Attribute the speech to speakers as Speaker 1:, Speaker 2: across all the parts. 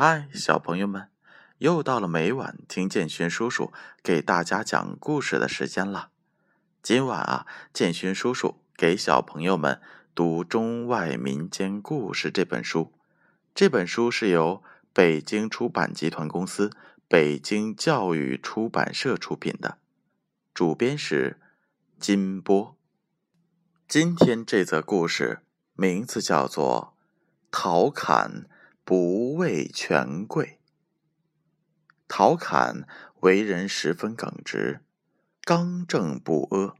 Speaker 1: 嗨，小朋友们，又到了每晚听建勋叔叔给大家讲故事的时间了。今晚啊，建勋叔叔给小朋友们读《中外民间故事》这本书。这本书是由北京出版集团公司、北京教育出版社出品的，主编是金波。今天这则故事名字叫做《陶侃》。不畏权贵，陶侃为人十分耿直，刚正不阿。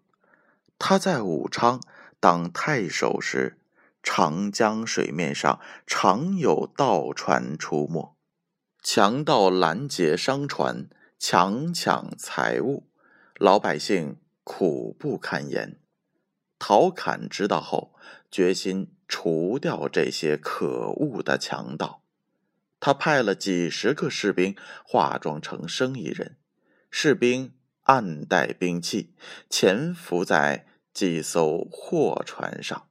Speaker 1: 他在武昌当太守时，长江水面上常有盗船出没，强盗拦截商船，强抢财物，老百姓苦不堪言。陶侃知道后，决心。除掉这些可恶的强盗，他派了几十个士兵化妆成生意人，士兵暗带兵器，潜伏在几艘货船上。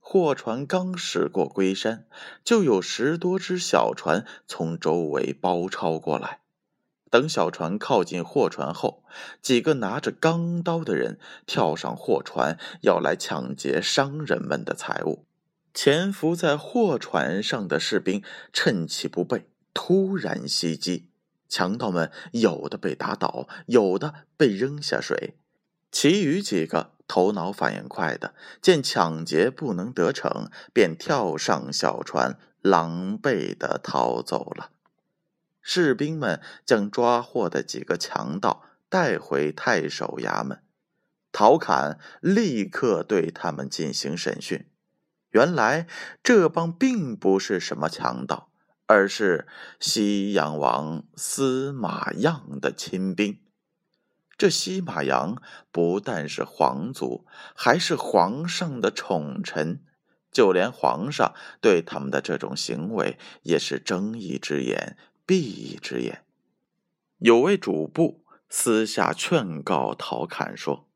Speaker 1: 货船刚驶过龟山，就有十多只小船从周围包抄过来。等小船靠近货船后，几个拿着钢刀的人跳上货船，要来抢劫商人们的财物。潜伏在货船上的士兵趁其不备，突然袭击。强盗们有的被打倒，有的被扔下水，其余几个头脑反应快的，见抢劫不能得逞，便跳上小船，狼狈的逃走了。士兵们将抓获的几个强盗带回太守衙门，陶侃立刻对他们进行审讯。原来这帮并不是什么强盗，而是西阳王司马样的亲兵。这西马阳不但是皇族，还是皇上的宠臣，就连皇上对他们的这种行为也是睁一只眼。闭一只眼。有位主簿私下劝告陶侃说：“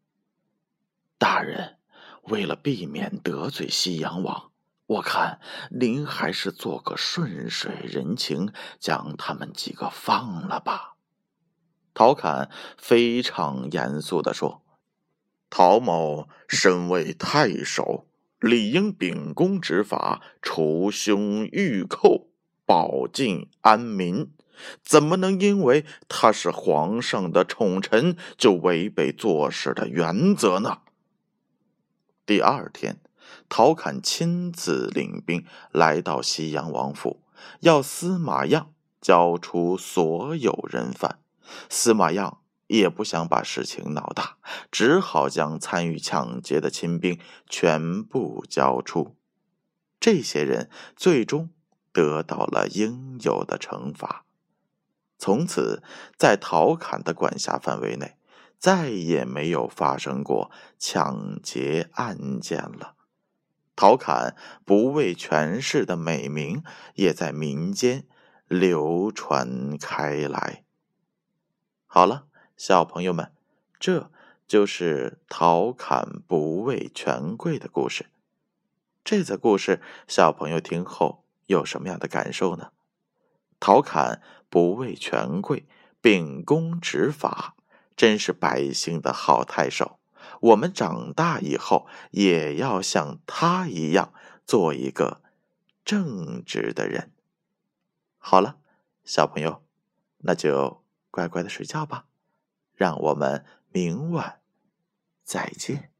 Speaker 1: 大人，为了避免得罪西阳王，我看您还是做个顺水人情，将他们几个放了吧。”陶侃非常严肃的说：“陶某身为太守，理应秉公执法，除凶御寇。”保境安民，怎么能因为他是皇上的宠臣就违背做事的原则呢？第二天，陶侃亲自领兵来到西阳王府，要司马样交出所有人犯。司马样也不想把事情闹大，只好将参与抢劫的亲兵全部交出。这些人最终。得到了应有的惩罚，从此在陶侃的管辖范围内，再也没有发生过抢劫案件了。陶侃不畏权势的美名也在民间流传开来。好了，小朋友们，这就是陶侃不畏权贵的故事。这则故事，小朋友听后。有什么样的感受呢？陶侃不畏权贵，秉公执法，真是百姓的好太守。我们长大以后也要像他一样，做一个正直的人。好了，小朋友，那就乖乖的睡觉吧。让我们明晚再见。